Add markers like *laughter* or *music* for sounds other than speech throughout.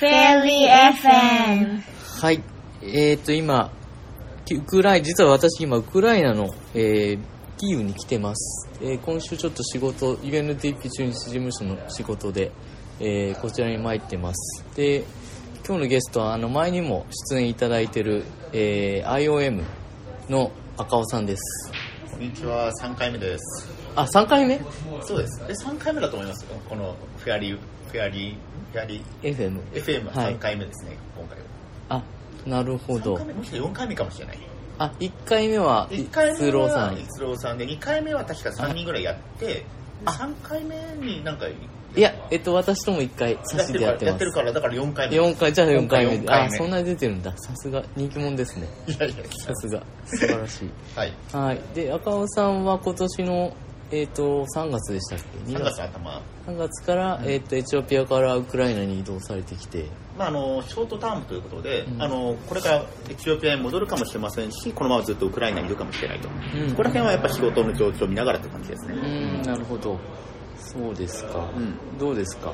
Fairy FM はい。えっ、と、今、ウクライ実は私今、ウクライナの、えーキーウに来てます。えー今週ちょっと仕事、UNDP 中日事務所の仕事で、えーこちらに参ってます。で、今日のゲストは、あの、前にも出演いただいてる、えー IOM の赤尾さんです。こんにちは、3回目です。あ、3回目？そうです。え、3回目だと思います？よ。このフェアリー、フェアリー、フェアリ ?FM。ー、FM ははい3回目ですね、今回は。あ、なるほ3ど回。目、もしくは4回目かもしれない？あ、1回目は、1回目スローさん。は逸郎さんで、2回目は確か3人ぐらいやって、あ3回目になんか、いや、えっと、私とも1回差しでやってますやってる。から、だから4回目。4回、じゃあ4回目で。今回四あ、そんなに出てるんだ。さすが、人気者ですね。いやいや、さすが、素晴らしい。*laughs* はい。はい。で、赤尾さんは今年の、えっ、と、3月でしたっけ？3月頭。3月から、えっ、と、エチオピアからウクライナに移動されてきて、まあ、あのショートタームということで、うん。あのこれからエチオピアに戻るかもしれませんしこのままずっとウクライナにいるかもしれないと、うん。ここら辺はやっぱ仕事の状況を見ながらって感じですね、うーん、なるほど。そうですか。うん。どうですか？も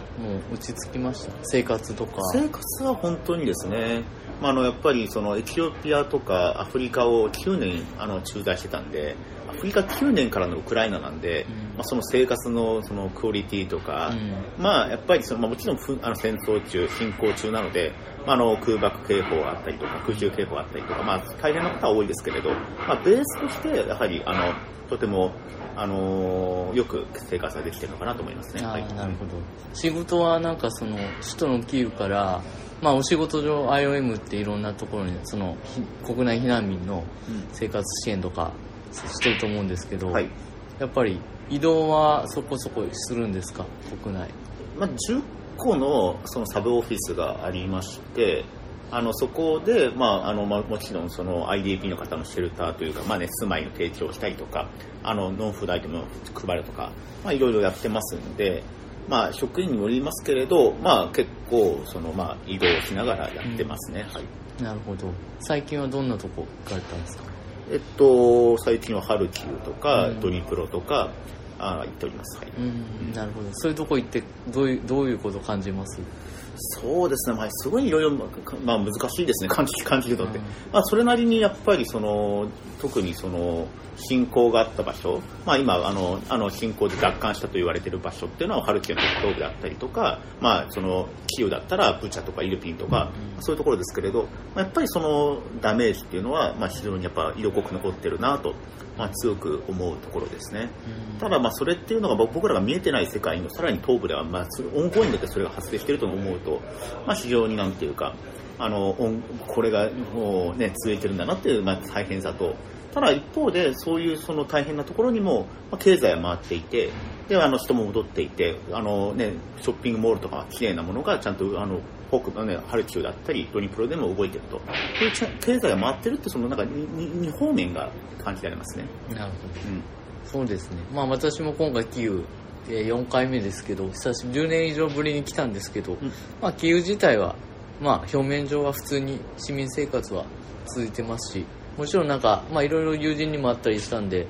う落ち着きました？生活とか。生活は本当にですね、まあ、あのやっぱりそのエチオピアとかアフリカを9年あの駐在してたんでアフリカ9年からのウクライナなんで、うん。まあ、その生活のそのクオリティとか、うん。まあ、やっぱりその、まあ、もちろんふあの戦争中侵攻中なので、まあ、あの空爆警報があったりとか空襲警報があったりとか、まあ、大変なことは多いですけれど、まあ、ベースとしてやはりあのとてもあのよく生活ができてるのかなと思いますね。あはい。ーなるほど。仕事はなんかその首都のキーウから、まあ、お仕事上 IOM っていろんなところにそのひ国内避難民のうん。生活支援とかしてると思うんですけど、はい。やっぱり移動はそこそこするんですか？国内。まあ、10個のそのサブオフィスがありまして、あのそこで、まああのまあ、もちろんその IDP の方のシェルターというか、まあね、住まいの提供をしたりとか、あのノンフードアイテムを配るとか、まあ、いろいろやってますんで、まあ、職員にもよりますけれど、まあ、結構その、まあ、移動しながらやってますね。はい。なるほど。最近はどんなとこ行かれたんですか？えっと、最近はハルキウとか、うん。ドニプロとかあ行っております。はい。うん。なるほど。そういうとこ行ってどういうどういうことを感じます？そうですね、まあ、すごいいろいろ、まあ、難しいですね、感じ感じるのって、うん。まあ、それなりにやっぱりその特にその侵攻があった場所、まあ、今あのあの侵攻で奪還したと言われている場所っていうのはハルキウの北東部だったりとか、まあ、そのキーウだったらブチャとかイルピンとか、うん。そういうところですけれど、まあ、やっぱりそのダメージっていうのは、まあ、非常にやっぱ色濃く残ってるなと、まあ、強く思うところですね。ただまあそれっていうのが僕らが見えてない世界のさらに東部ではまあオンゴーイングでそれが発生していると思うと、まあ、非常になんていうかあのこれがもう、ね、続いてるんだなっていう、まあ、大変さとただ一方でそういうその大変なところにも、まあ、経済は回っていてであの人も戻っていてあの、ね、ショッピングモールとか綺麗なものがちゃんとあの北部、ね、ハルキウだったりドニプロでも動いてるとそういう経済が回ってるってそのなんかにに二方面が感じられますね。なるほどうんそうですね。まあ私も今回キーウ、えー4回目ですけど、久しぶり、10年以上ぶりに来たんですけど、んまあキーウ自体は、まあ表面上は普通に市民生活は続いてますし、もちろんなんか、まあいろいろ友人にもあったりしたんで、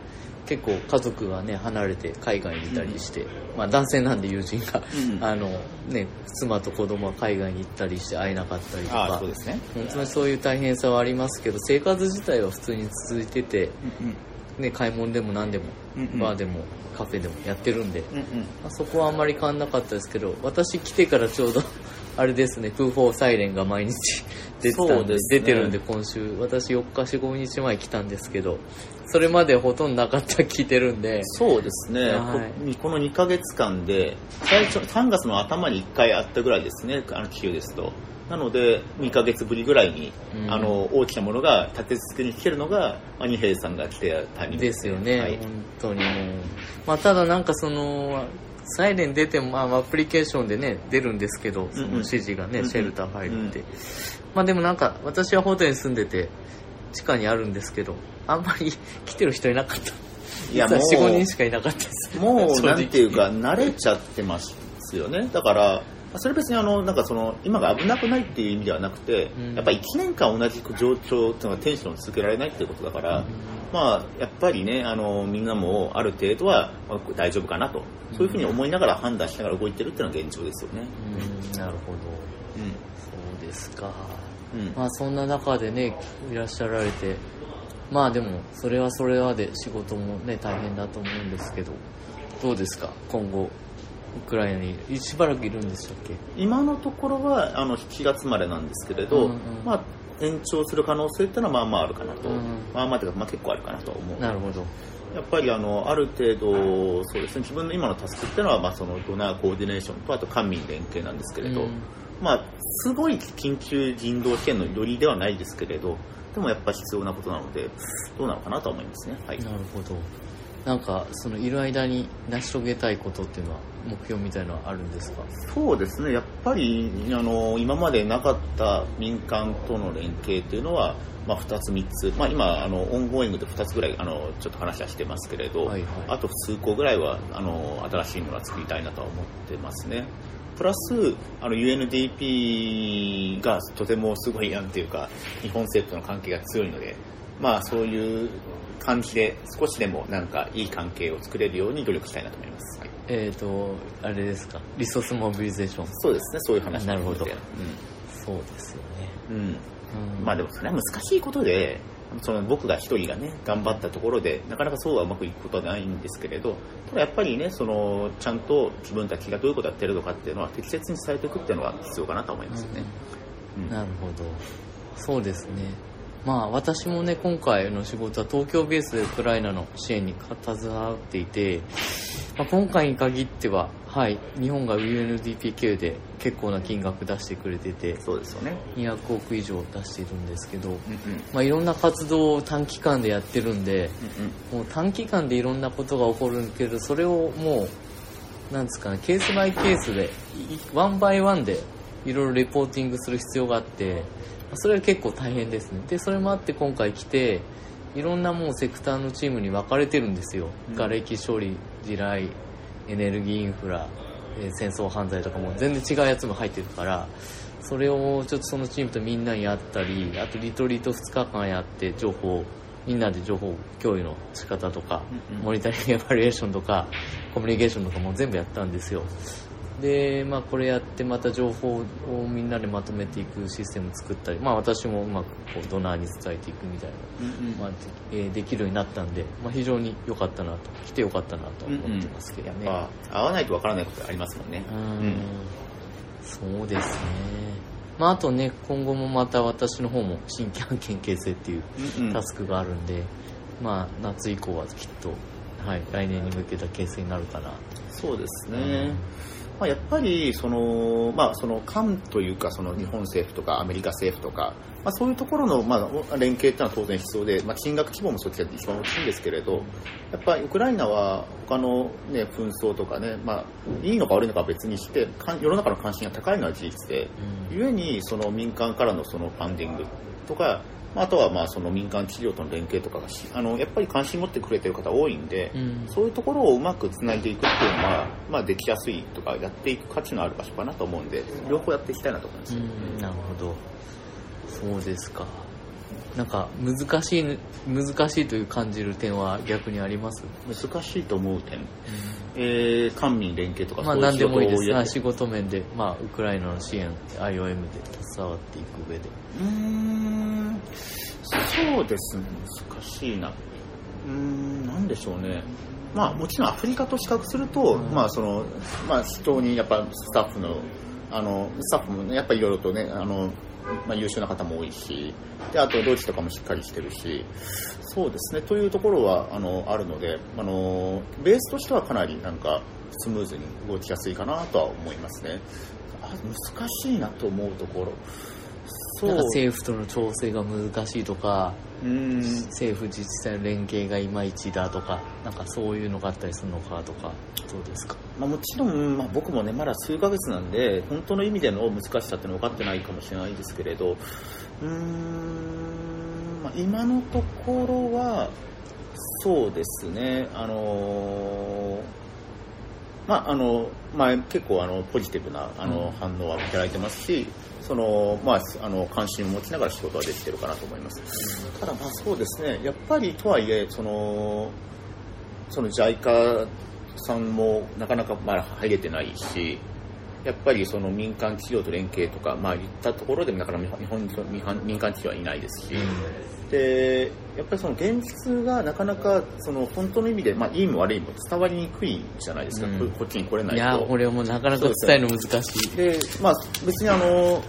結構家族がね、離れて海外にいたりして、まあ男性なんで友人が、うん。あのね、妻と子供は海外に行ったりして会えなかったりとか。そう、ですね。本当にそういう大変さはありますけど、生活自体は普通に続いてて、ね、買い物でも何でも、うんうん。バーでもカフェでもやってるんで、うんうん。まあ、そこはあんまり変わんなかったですけど私来てからちょうど *laughs* あれですねプーフォーサイレンが毎日出てたんでね。出てるんで今週私4日45日前来たんですけどそれまでほとんどなかった聞いてるんで。そうですね、はい。ここの2ヶ月間で、最初、3月の頭に1回あったぐらいですね、あの気球ですと。なので、2ヶ月ぶりぐらいに、うん。あの大きなものが立て続けに来てるのが、まあ、二平さんが来てタイミング。ですよね、はい。本当にもう、まあ、ただなんかそのサイレン出ても、まあ、アプリケーションでね出るんですけどその指示がね、うんうん。シェルター入るって、うんまあでもなんか私はホテルに住んでて地下にあるんですけどあんまり *laughs* 来てる人いなかった。いやもう45人しかいなかったです。もう、*laughs* なんていうか、慣れちゃってますよね。だから、それ別にあの、なんかその、今が危なくないっていう意味ではなくて、うん。やっぱ1年間同じ状況っていうのはテンションを続けられないっていうことだから、まあ、やっぱりね、あの、みんなもある程度はまあ大丈夫かなと、そういうふうに思いながら判断しながら動いてるっていうのが現状ですよね。うん。なるほど。うん。ですか。うん。まあそんな中でね、いらっしゃられて、まあでも、それはそれはで仕事もね、大変だと思うんですけど、どうですか？今後、ウクライナにしばらくいるんでしたっけ？今のところはあの7月までなんですけれど、うんうん。まあ、延長する可能性っていうのはまあまああるかなと、うんまあまあというか、まあ、結構あるかなと思うなるほど。やっぱりあのある程度そうですね。自分の今のタスクっていうのは、まあ、そのドナーコーディネーションとあと官民連携なんですけれど、うんまあすごい緊急人道支援のよりではないですけれどでもやっぱ必要なことなのでどうなのかなとは思いますね。はい。なるほど。なんか、そのいる間に成し遂げたいことっていうのは、目標みたいのはあるんですか？そうですね。やっぱりあの今までなかった民間との連携というのは、まあ、2つ3つ、まあ、今あのオンゴーイングで2つぐらいあのちょっと話はしてますけれど、はいはい。あと数個ぐらいはあの新しいものは作りたいなとは思ってますねプラスあの UNDP がとてもすごいなんていうか日本政府との関係が強いのでまあそういう感じで少しでもなんかいい関係を作れるように努力したいなと思います、はい。えっ、と、あれですか、リソースモビリゼーション。そうですね。そういう話なるほど。うん。そうですよね。うん。うん。まあでもそれは難しいことで、その僕が一人がね、頑張ったところで、なかなかそうはうまくいくことはないんですけれど、ただやっぱりね、その、ちゃんと自分たちがどういうことをやってるのかっていうのは適切に伝えていくっていうのは必要かなと思いますよね。うんなるほど。そうですね。まあ私もね、今回の仕事は東京ベースでウクライナの支援に携わっていて、まあ、今回に限っては、はい、日本が UNDP で結構な金額出してくれてて、そうですよね。200億以上出しているんですけど、うんうん。まあいろんな活動を短期間でやってるんで、うんもう短期間でいろんなことが起こるけど、それをもう、なんですかね、ケースバイケースで、いワンバイワンでいろいろレポーティングする必要があって、それは結構大変ですね。で、それもあって今回来て、いろんなもうセクターのチームに分かれてるんですよ。うん瓦礫処理、地雷、エネルギーインフラ、えー戦争犯罪とかも全然違うやつも入ってるから、それをちょっとそのチームとみんなにやったり、あとリトリート2日間やって情報、みんなで情報共有の仕方とか、モニタリングエバリエーションとか、コミュニケーションとかも全部やったんですよ。で、まあこれやってまた情報をみんなでまとめていくシステム作ったり、まあ私もうまくこうドナーに伝えていくみたいな、うんうんまあで,、えーできるようになったんで、まあ非常に良かったなと、来て良かったなと思ってますけどね。やっぱ、合わないとわからないことありますもんね。うんそうですね。まああとね、今後もまた私の方も新規案件形成っていううんうんタスクがあるんで、まあ夏以降はきっと、はい、来年に向けた形成になるかな。そうですね。まあ、やっぱりその、まあ、その官というかその日本政府とかアメリカ政府とか、まあ、そういうところの、まあ、連携っていうのは当然必要で、まあ、金額規模もそっちが一番大きいんですけれどやっぱりウクライナは他の、ね、紛争とかね、まあ、いいのか悪いのかは別にしてか世の中の関心が高いのは事実でうん。故にその民間からのそのファンディングとかまああとはまあその民間企業との連携とかがしあのやっぱり関心持ってくれてる方多いんで、うんそういうところをうまくつないでいくっていうのは、まあ、できやすいとかやっていく価値のある場所かなと思うんで両方やっていきたいなと思います、うんなるほど。そうですか。なんか難しい、難しいという感じる点は逆にあります？難しいと思う点、えー、官民連携とかまあ何でもいいです。仕事面で、まあウクライナの支援、IOM で携わっていく上で。うーんそうですね難しいな。うーんなんでしょうね。まあもちろんアフリカと比較すると、うん。まあそのまあ非常にやっぱスタッフのあのスタッフもねやっぱりいろいろとねあのまあ、優秀な方も多いしであとドイツとかもしっかりしてるしそうですね。というところはあのあるのであのベースとしてはかなりなんかスムーズに動きやすいかなとは思いますね。あ難しいなと思うところ政府との調整が難しいとか、うーん。政府自治体の連携がいまいちだとか、なんかそういうのがあったりするのかとか、どうですか？まあ、もちろん、まあ、僕もねまだ数ヶ月なんで本当の意味での難しさっていうのは分かってないかもしれないですけれどうーん、まあ、今のところはそうですね。あのーまああのまあ、結構あのポジティブなあの、うん。反応はいただいてますしその、まあ、あの関心を持ちながら仕事はできてるかなと思います。ただまあそうですね。やっぱりとはいえそのその JICA さんもなかなかまだ入れてないしやっぱりその民間企業と連携とか、まあ、言ったところでもなかなか日本に民間民間企業はいないですし、でやっぱりその現実がなかなかその本当の意味で、まあ、いいも悪いも伝わりにくいじゃないですか、うん。ここっちに来れないと。いやこれはもうなかなか伝えるの難しい。で、まあ、別にあの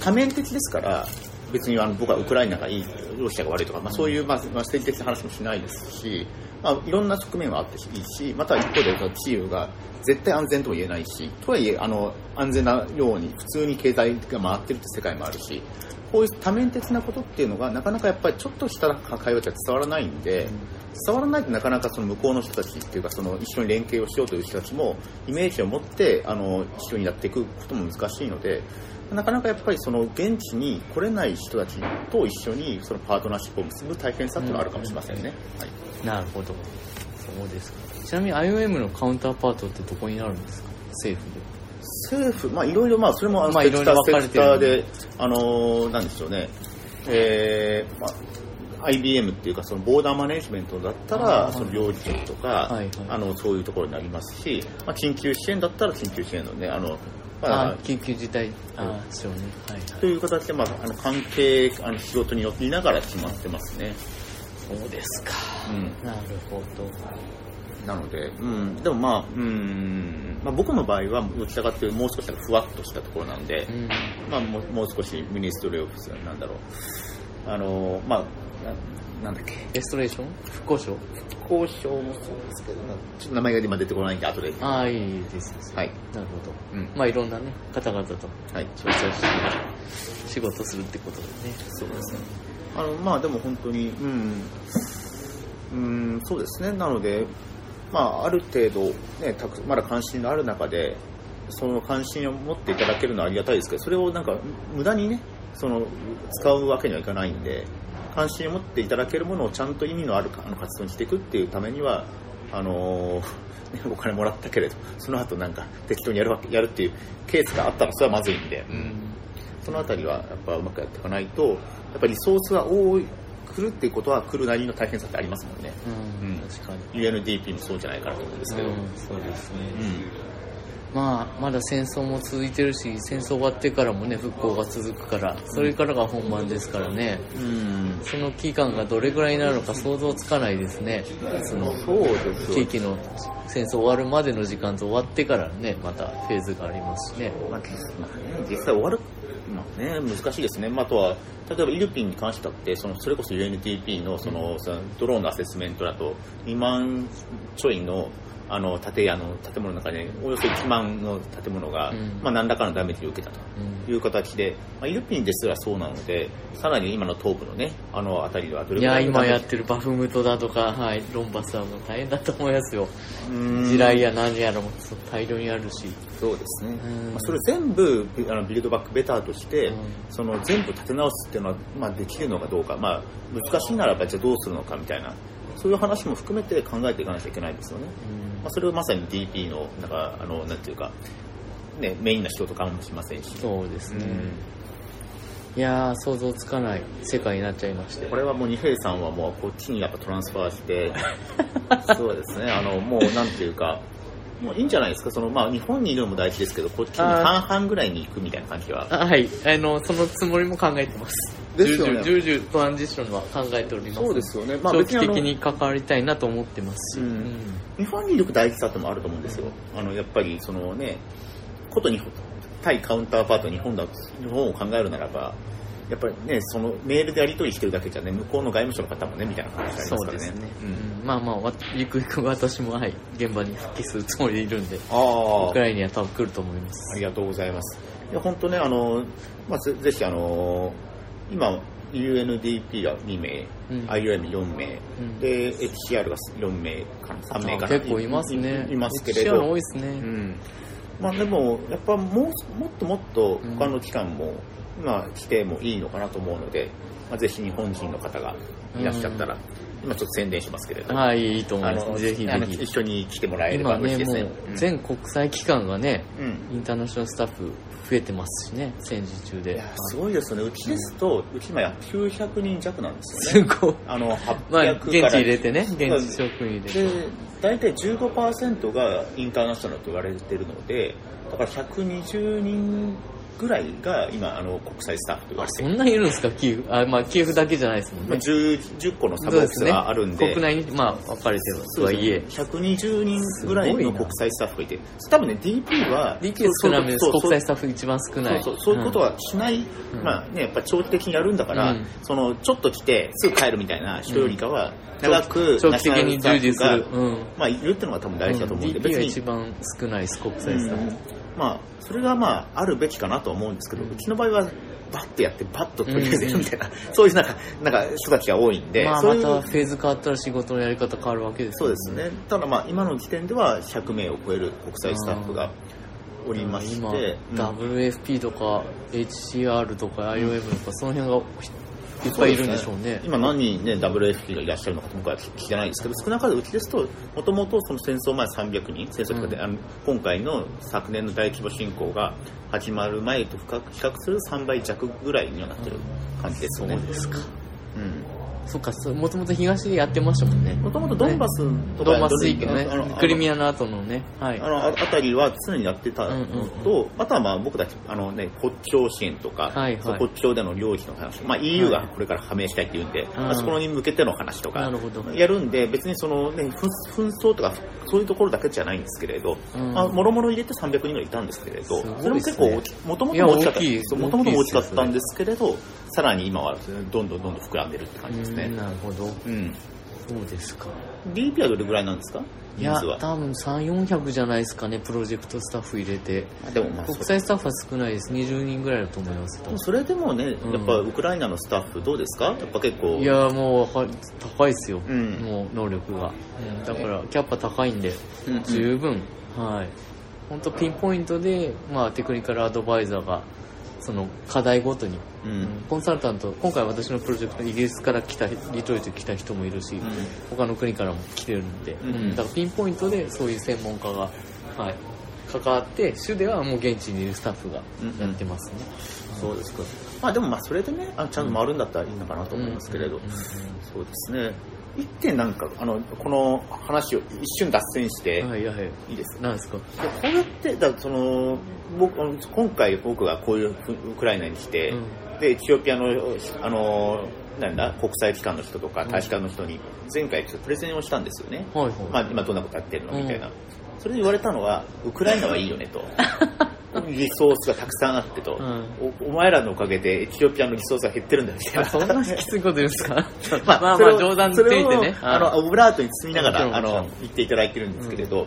多面的ですから別にあの僕はウクライナがいいロシアが悪いとか、まあ、そういう、まあ、まあ政治的な話もしないですし、まあ、いろんな側面はあっていいしまた一方でそのチームが絶対安全とも言えないしとはいえあの安全なように普通に経済が回ってるって世界もあるしこういう多面的なことっていうのがなかなかやっぱりちょっとした会話じゃ伝わらないんで、伝わらないとなかなかその向こうの人たちっていうかその一緒に連携をしようという人たちもイメージを持ってあの一緒にやっていくことも難しいのでなかなかやっぱりその現地に来れない人たちと一緒にそのパートナーシップを結ぶ大変さっていうのはあるかもしれませんね。はいなるほど。そうですか。ちなみに IOM のカウンターパートってどこになるんですか？政府で。政府、まあいろいろ、まあそれもあのまあセクター、で、あのーなんでしょうね、えーまあ、IBM っていうか、そのボーダーマネジメントだったあら、ーその領事局とか、はいはい。あの、そういうところになりますし、まあ、緊急支援だったら緊急支援のね、あの、まああ、緊急事態あそうね。はいはい。という形で、まあ、あの関係、あの仕事によりながら決まってますね。そうですかうんなるほどなので、うん、でもまあ、うん、まあ、僕の場合は、どちらかというと、もう少しふわっとしたところなんで、うんまあ、もうもう少しミニストリーオフィスなんだろう。あの、まあ、ななんだっけ、レストレーション？復興省交渉もそうですけど、ちょっと名前が今出てこないんで、後で。ああいいですはい。なるほどうん。まあいろんなね方々とはい。調整して仕事するってことでねそうですね。あの、まあでも本当に、うん、うん、そうですね。なので、まあある程度、ね、たくまだ関心のある中で、その関心を持っていただけるのはありがたいですけど、それをなんか無駄にね、その、使うわけにはいかないんで、関心を持っていただけるものをちゃんと意味のあるあの活動にしていくっていうためには、あのーねお金もらったけれど、その後なんか適当にやるわけ、やるっていうケースがあったらそれはまずいんで、うんそのあたりはやっぱうまくやっていかないと、やっぱりリソースが多い、来るっていうことは来るなりの大変さってありますもんね。うん。うん。確かに。UNDP もそうじゃないかなと思うんですけど。うん。そうですね。うんまあまだ戦争も続いてるし戦争終わってからもね復興が続くからそれからが本番ですからねうん。その期間がどれぐらいになるのか想像つかないですねその地域の戦争終わるまでの時間と終わってからねまたフェーズがありますしねまあ、実まあね、実際終わる、まあね、難しいですね。まあ、あとは、例えばイルピンに関してだって、そのそれこそ UNDP のその、そのドローンのアセスメントだと、2万ちょいのあの建屋の建物の中で、およそ1万の建物が、うん。まあ、何らかのダメージを受けたと。うん。いう形で、まあ、イルピンですらそうなので、さらに今の東部のね、あの辺りはどれいやぐらいのダメージ？今やってるバフムトだとか、はい、ロンバスはもう大変だと思いますよ。地雷や何やらも大量にあるし。そうですね、うん。まあ、それ全部あのビルドバックベターとして、うん。その全部立て直すっていうのは、まあ、できるのかどうか、まあ、難しいならばじゃあどうするのかみたいなそういう話も含めて考えていかなきゃいけないですよね、うんまあ、それをまさに DP のなんかあのなんていうか、ね、メインな仕事かもしれませんし。そうですね、うん。いやー想像つかない世界になっちゃいまして。これはもう二平さんはもうこっちにやっぱトランスファーして。*laughs* そうですね。あのもうなんていうかもういいんじゃないですか。その、まあ、日本にいるのも大事ですけどこっちに半々ぐらいに行くみたいな感じは。あはい。あのそのつもりも考えてますですよね。重々トランジションは考えております。そうですよね。まあ長期的に関わりたいなと思ってます。し、うん。日本にいる大事さってもあると思うんですよ。あの、やっぱり、そのね、こと日本、対カウンターパート日本だ、日本を考えるならば、やっぱりね、そのメールでやり取りしてるだけじゃね、向こうの外務省の方もね、みたいな話がありますからね。ね、うん。うん。まあまあわゆくゆく私もはい現場に復帰するつもりでいるんであウクライナには多分来ると思います。ありがとうございます。いや、本当ね、あの、まあ、ぜぜひ、あの、今、UNDP が2名、うん。IOM4 名、うん。で、HCR が4名かな、3名かな。あ結構いますね。いいますけれ HCR ど。多いですね、うん。まあ、でも、やっぱもうもっともっと他の機関も、まあ、来てもいいのかなと思うので、まあ、ぜひ日本人の方がいらっしゃったら、今ちょっと宣伝しますけれど、はいいいと思います。ぜひぜひ。一緒に来てもらえれば嬉しいですね。う全国際機関がねうん。インターナショナルスタッフ増えてますしね戦時中ですごいですよね。うちですと、うち今や900人弱なんですすよね。ごいあの、800まあ。現地入れてね現地職員入れてで、大体15%がインターナショナルと言われてるので、だから120人ぐらいが今あの国際スタッフと言われてそんないるんですか、キエフ。あ、まあ、キエフだけじゃないですもんまあ、ね。10, 10個のサブオフィスがあるんで。国内に、まあ、分かれてるとはいえ。120人ぐらいの国際スタッフがいて、多分ね、DP は、DP 少なめです。国際スタッフ一番少ない。そういうことはしない、んまあね、やっぱ長期的にやるんだから、うんそのちょっと来てすぐ帰るみたいな人よりかは、長く長期的に従事する。うん。まあ、いるっていうのが多分大事だと思うんで、DP がに一番少ないです、国際スタッフ。まあ、それがまあ、あるべきかなとは思うんですけど、うちの場合は、バッてやって、バッと取りあえずやるみたいな、*laughs* そういうなんか、なんか人たちが多いんで、まあ、またフェーズ変わったら仕事のやり方変わるわけですそうですね。ただまあ、今の時点では100名を超える国際スタッフがおりまして、今、うん。WFP とか HCR とか IOM とか、その辺がいっぱいいるんでしょうね。今何人ね、WFP がいらっしゃるのか僕は聞いてないんですけど、少なからずうちですと、もともとその戦争前300人、戦争で、うん今回の昨年の大規模侵攻が始まる前と比較する3倍弱ぐらいにはなってる感じですそよね。うですか。うん。そっか、もともと東でやってましたもんね。もともとドンバスとか、ドンバス地域のねクリミアの後のね、はい。あのああたりは常にやってたのと、うんうん。あとはまあ僕たちあの、ね、国境支援とか、はいはい。国境での領域の話、まあ、EU がこれから加盟したいっていうんで、まあそこに向けての話とかやるんで別にその、ね、紛紛争とかそういうところだけじゃないんですけれど、うん。まあ、もろもろ入れて300人ぐらいいたんですけれど、すごいそれも結構もともと大きかった。もともと大きかったんですけれどさらに今はどんどんどんどん膨らんでるって感じですね。うん、なるほど。うん、そうですか。DP はどれぐらいなんですか？いや多分3、400じゃないですかね、プロジェクトスタッフ入れて。あでもまあ国際スタッフは少ないです。20人ぐらいだと思います。でもそれでもね、うん。やっぱウクライナのスタッフどうですか？やっぱ結構。いやもうは高いですよ、うん。もう能力が、うん。だからキャッパ高いんで十分、はい。本当ピンポイントで、まあ、テクニカルアドバイザーがその課題ごとに、うん。うんコンサルタント今回私のプロジェクトイギリスから来たリトルト来た人もいるし、ん。他の国からも来てるんで、うん。だからピンポイントでそういう専門家が、はい、関わって主ではもう現地にいるスタッフがやってますね、そうですか。まあでもまあそれでね、あちゃんと回るんだったらいいのかなと思いますけれど、そうですね。一点なんか、あの、この話を一瞬脱線して、はいはい。いいですか？なんですか？でこれって、だその、僕、今回僕がこういうふウクライナに来て、うん。で、エチオピアの、あの、なんだ、国際機関の人とか大使館の人に、前回ちょっとプレゼンをしたんですよね。はいはい、まあ、今どんなことやってるの？うんみたいな、それで言われたのはウクライナはいいよねと *laughs* リソースがたくさんあってと、うん。おお前らのおかげでエチオピアのリソースが減ってるんだみたいな。そんなきついこと言うんですか？*laughs* まあ、まあまあ冗談って言ってねあのオブラートに包みながらあの言っていただいてるんですけれど、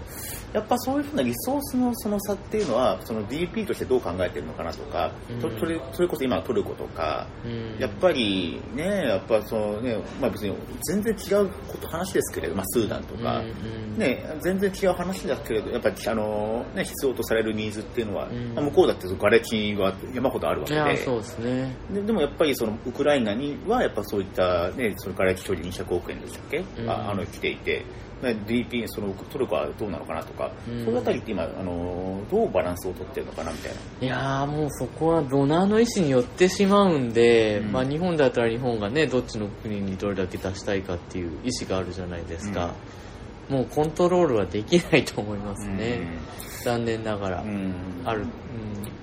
やっぱそういうふうなリソースのその差っていうのはその DP としてどう考えてるのかなとか、とうん。それそれこそ今のトルコとか、うん。やっぱりねやっぱそのねまあ別に全然違うこと話ですけれど、まあ、スーダンとか、うんうん。ね、全然違う話だけれどやっぱりあの、ね、必要とされるニーズっていうのは、うんまあ向こうだって瓦礫は山ほどあるわいけで。やそうですね。ででもやっぱりそのウクライナにはやっぱそういった、ね、その瓦礫処理200億円でしたっけ、うん。ああの来ていて、まあ DP そのトルコはどうなのかなとか、うん。そういうあたりって今あのどうバランスを取ってるのかなみたいな。いやーもうそこはドナーの意思によってしまうんで、うん。まあ、日本だったら日本がねどっちの国にどれだけ出したいかっていう意思があるじゃないですか、もうコントロールはできないと思いますね、残念ながら、うん。ある、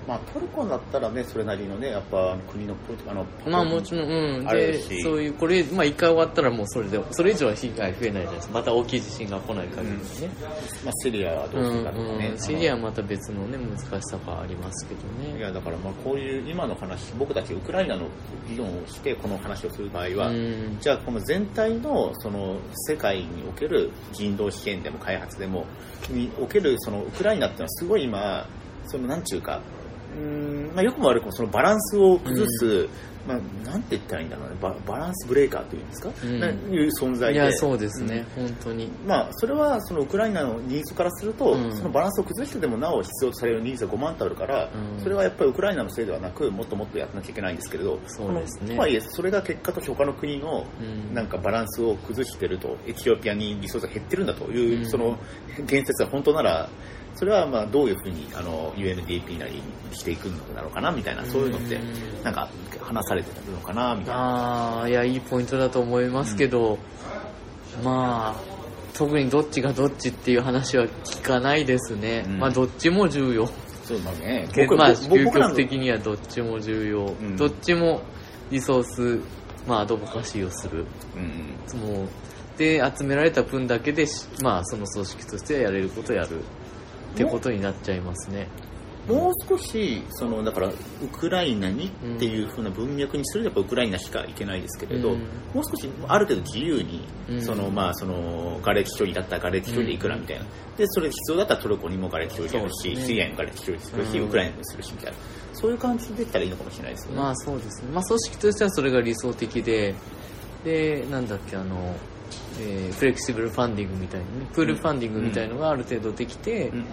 まあ、トルコだったらねそれなりのねやっぱ国のポリあのうん、まあもちろん、うん、でし。そういうこれまあ一回終わったらもうそれでそれ以上は被害増えないじゃないですか。また大きい地震が来ない限りはね、まあ、シリアはどうするかとかね、うん、シリアはまた別のね難しさがありますけどね。いやだからまあこういう今の話僕たちウクライナの議論をしてこの話をする場合は、うん。じゃあこの全体のその世界における人道支援でも開発でもにおけるそのウクライナってのはすごい今そのなんちゅうかうーん、まあ、よくも悪くもそのバランスを崩す、まあ、なんて言ったらいいんだろうね。ババランスブレーカーというんですか、うん。ないう存在で。いやそうですね、本当に。まあ、それはそのウクライナのニーズからすると、うん。そのバランスを崩してでもなお必要とされるニーズが5万とあるから、うん。それはやっぱりウクライナのせいではなくもっともっとやらなきゃいけないんですけれどそうですね。とはいえそれが結果として他の国のうん。なんかバランスを崩してるとエチオピアにリソースが減ってるんだという、うん。その言説が本当ならそれはまあどういうふうにあの UNDP なりにしていくのだろうかなみたいなそういうのってうんなんか話されてるのかなみたいな。ああいやいいポイントだと思いますけど、まあ特にどっちがどっちっていう話は聞かないですね、うん。まあどっちも重要。そうまあね *laughs* けまあ、究極的にはどっちも重要、ん。どっちもリソース、まあ、アドボカシーをする。うん。もう、で、集められた分だけでし、まあ、その組織としてはやれることやる。ってことになっちゃいますね。もう少しそのだからウクライナにっていう風な文脈にするとやっぱウクライナしかいけないですけれど、うん。もう少しある程度自由に、うん。そのまあその瓦礫処理だったら瓦礫処理でいくらみたいな、でそれ必要だったらトルコにも瓦礫処理やるし、シリアにも瓦礫処理するし、うん。ウクライナにもするしみたいな。そういう感じでいったらいいのかもしれないですよね。まあそうですね。まあ組織としてはそれが理想的で、で、なんだっけ、あの、えーフレキシブルファンディングみたいなね、プールファンディングみたいのがある程度できて、うん。うん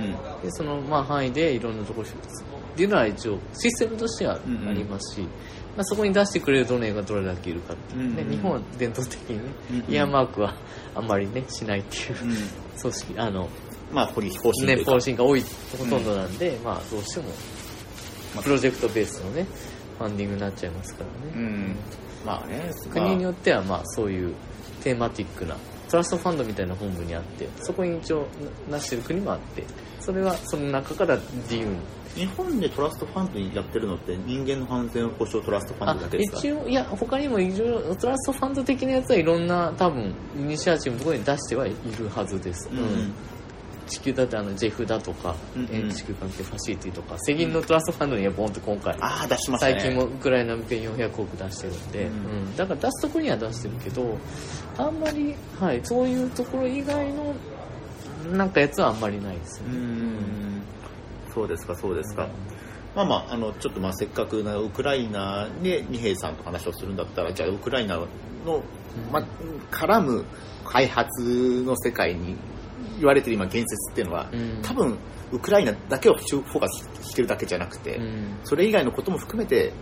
でそのまあ範囲でいろんなところっていうのは一応システムとしてはうんうんありますし、まあ、そこに出してくれるドネがどれだけいるかっていうね、うんうん。日本は伝統的にね、うんうん。イヤーマークはあんまりねしないっていううん。組織あのまあ、方針ね方針が多いほとんどなんで、まあどうしてもまあ。プロジェクトベースのねファンディングになっちゃいますからね、うん、まあね、国によよってはまあそういうテーマティックなトラストファンドみたいな本部にあってそこに一応なしてる国もあってそれはその中から自由に。日本でトラストファンドにやってるのって人間の安全保障トラストファンドだけですか？一応いや他にもいろいろトラストファンド的なやつはいろんな多分イニシアチブのところに出してはいるはずです、うん。うん地球だってあのジェフだとか、うんうん。えー地球関係ファシリティとか世銀のトラストファンドにはボンと今回ああ、出しましたね。最近もウクライナ向けに400億出してるんで、ううん。ん。だから出すところには出してるけどあんまり、はい、そういうところ以外のなんかやつはあんまりないですうね、ん、そうですか、そうですか。まあまあ、あの、ちょっとまあせっかくなウクライナで二平さんと話をするんだったら、じゃあウクライナの、まあ、絡む開発の世界に言われてる今建設っていうのは、うん。多分ウクライナだけをフォーカスしてるだけじゃなくて、うん。それ以外のことも含めて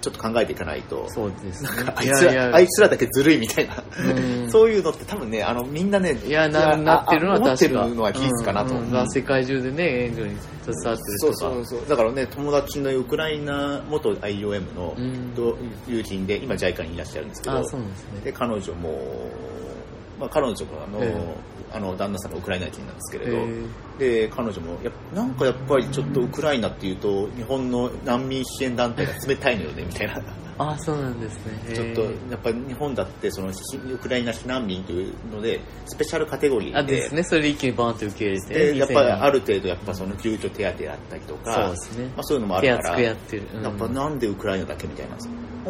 ちょっと考えていかないと、そうですね。あいつらあいつらだけずるいみたいな、うん。そういうのって多分ね、あのみんなね、いやななってるのはのは事実かなと。うん。うん。まあ世界中でね援助に携わってるそうそうそう。だからね、友達のウクライナ元 IOM の友人で、今 JICA にいらっしゃるんですけど、あそうなんですね。で彼女も、まあ、彼女もあの、えあの旦那さんがウクライナ人なんですけれど、で彼女もやっぱなんかやっぱりちょっとウクライナっていうと日本の難民支援団体が冷たいのよねみたいな。あそうなんですね。ちょっとやっぱり日本だってそのしウクライナ避難民というのでスペシャルカテゴリーで。あですね。それで一気にバーンと受け入れてでやっぱりあるる程度やっぱその救助手当だったりとかそうですね。まあ、そういうのもあ手るから厚くやってる、うん。やっぱなんでウクライナだけみたいな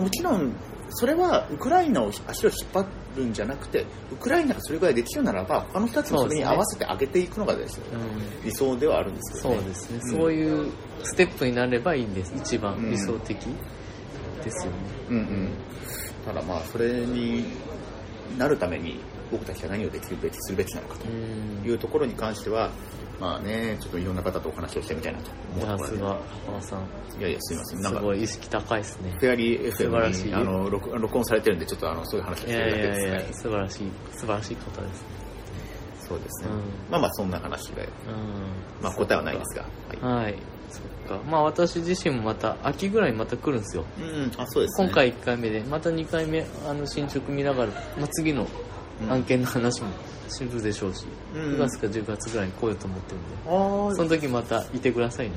もちろんそれはウクライナを足を引っ張るんじゃなくてウクライナがそれぐらいできるならば他の人たちもそれに合わせて上げていくのがですねうん理想ではあるんですけどね。そうですね、ん。そういうステップになればいいんです。一番うん。理想的ですよね、うんうん。ただまあそれになるために僕たちが何をできるべきするべきなのかとうん。いうところに関してはまあねちょっといろんな方とお話をしてみたいなとい思うところでやすが浜さん。いやいやすいません。なんすかごい意識高いですね。フェアリー FM い。にあの録録音されてるんでちょっとあのそういう話をしていやいるだけです。やいやね素晴らしい素晴らしい方です。ねそうですね、うん。まあまあそんな話で、うん。まあ、答えはないですが。はい、はい。そっか。まあ私自身もまた秋ぐらいにまた来るんですよ。うんあそうですね。今回1回目でまた2回目あの進捗見ながら、まあ、次の案件の話もするでしょうし、うん。9月か10月ぐらいに来ようと思ってるんであその時またいてくださいね。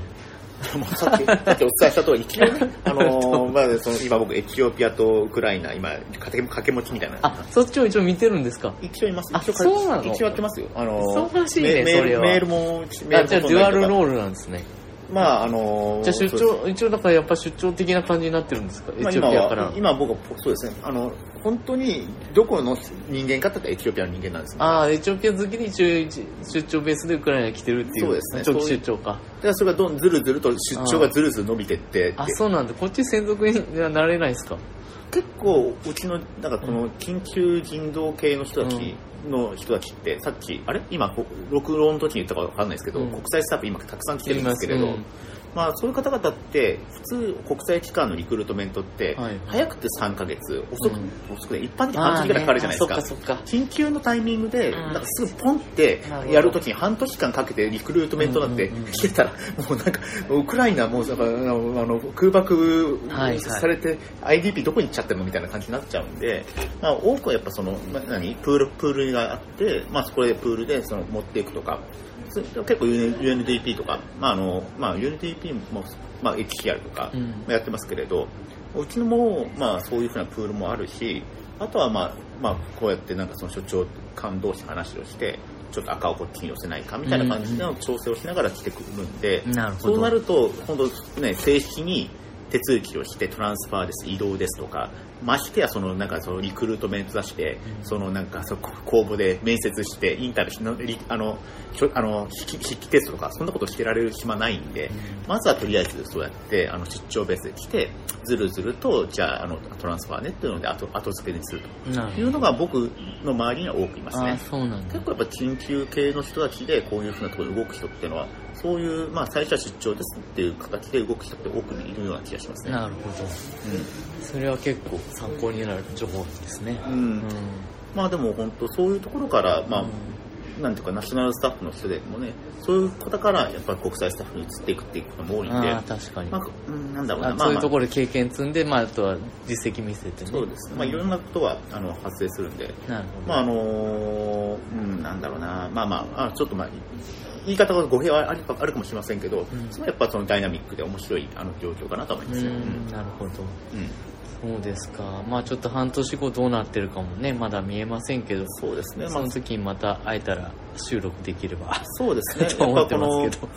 *laughs* さっきさっきお伝えした通り一応ねあのーまあその今僕エチオピアとウクライナ今掛け掛け持ちみたいな。あそっちを一応見てるんですか？一応います。あ一応そうなの？一応やってますよ。あのー忙しいねメメーそれは。ルメールもメールあもじゃあデュアルーロールなんですねまああのーじゃあ出張一応だからやっぱ出張的な感じになってるんですか？エまあ、チオ今ピアから。は今僕はそうですね。あの本当にどこの人間かってエチオピアの人間なんですねああエチオピア好きで一応出張ベースでウクライナに来てるっていう。そうですね。長期出張か。でそれがどんずるずると出張がずるずる伸びてって。あそうなんだ。こっち専属にはなれないですか？結構うちのなんかこの緊急人道系の人たちの人たちってさっきあれ？今こ録音の時に言ったかわかんないですけど、うん。国際スタッフ今たくさん来てるんですけれど、うんまあそういう方々って普通国際機関のリクルートメントって、はい早くて3ヶ月遅く,、うん。遅くて一般的に半年ぐらいかかるじゃないですか,、ね。か緊急のタイミングで、ん。なんかすぐポンってやるときに半年間かけてリクルートメントなんて来てたら、もうなんか、ウクライナもうだからあの空爆されて、IDP どこに行っちゃってるのみたいな感じになっちゃうんで、まあ、多くはやっぱその、まあ、何？プール、プールがあって、まあ、そこでプールでその持っていくとか、つ結構 UNDP とか、まああのまあ、UNDP も、まあ、HCR とかうん。やってますけれど、うちのも、まあ、そういうふうなプールもあるしあとは、まあまあ、こうやってなんかその所長間同士話をしてちょっと赤をこっちに寄せないかみたいな感じの調整をしながら来てくるんで、なるほど。そうなると今度、ね、正式に手続きをしてトランスファーです移動ですとかましてやそのなんかそのリクルートメント出して、そのなんかそこ公募で面接してインタビューあのあの筆記テストとかそんなことしてられる暇ないんで、まずはとりあえずそうやってあの出張ベースで来てずるずるとじゃああのトランスファーねっていうので後後付けにすると。いうのが僕の周りには多くいますね。結構やっぱ緊急系の人たちでこういうふうなところで動く人っていうのはそういう、まあ、最初は出張ですっていう形で動く人って多くいるような気がしますね。なるほど。それは結構参考になる情報ですね。うん。うん。まあでも本当そういうところから、まあ、なんていうかナショナルスタッフの人でもねそういう方からやっぱり国際スタッフに移っていくっていうことも多いんで、ああ確かに、まあうん、なんだろうな、あまあまあ。そういうところで経験積んで、まあ、あとは実績見せてね。そうですね、まあ、いろんなことはあの発生するんで、なるほど、まああのうん、なんだろうな、まあまあ、あちょっとまあ、言い方が語弊はあるかもしれませんけど、ん。それはやっぱそのダイナミックで面白いあの状況かなと思いますよ。ううんん。なるほど。うんそうですか。まあちょっと半年後どうなってるかもね。まだ見えませんけど。そうですね、そまあの時にまた会えたら収録できれば。そうですね、*laughs* と思ってますけど。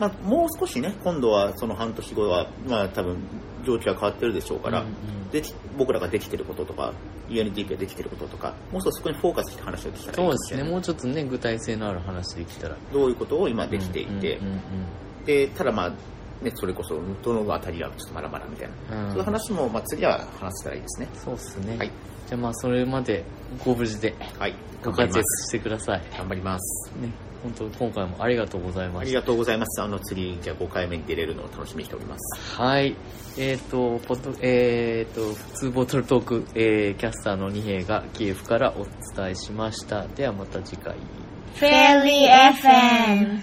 まあ、もう少しね、今度はその半年後は、まあ多分状況が変わってるでしょうから、うんうん。でき僕らができてることとか、UNDP ができてることとか、もう少しそこにフォーカスして話ができたらい。そうですね。もうちょっとね具体性のある話できたら。どういうことを今できていて、うんうん。でただまあ、ね、それこそどのあたりがちょっとまだまだみたいな、うんそういう話も、まあ、次は話せたらいいですね。そうっすね、はいじゃあまあそれまでご無事ではい、ご頑張り活躍ます。してください頑張ります。ね本当今回もありがとうございましたありがとうございます。あの次、じゃあ5回目に出れるのを楽しみにしております。はい。えっ、と、ポッド、えっ、と、普通ボトルトーク、えー、キャスターの二平がキエフからお伝えしました。ではまた次回。Fairy FM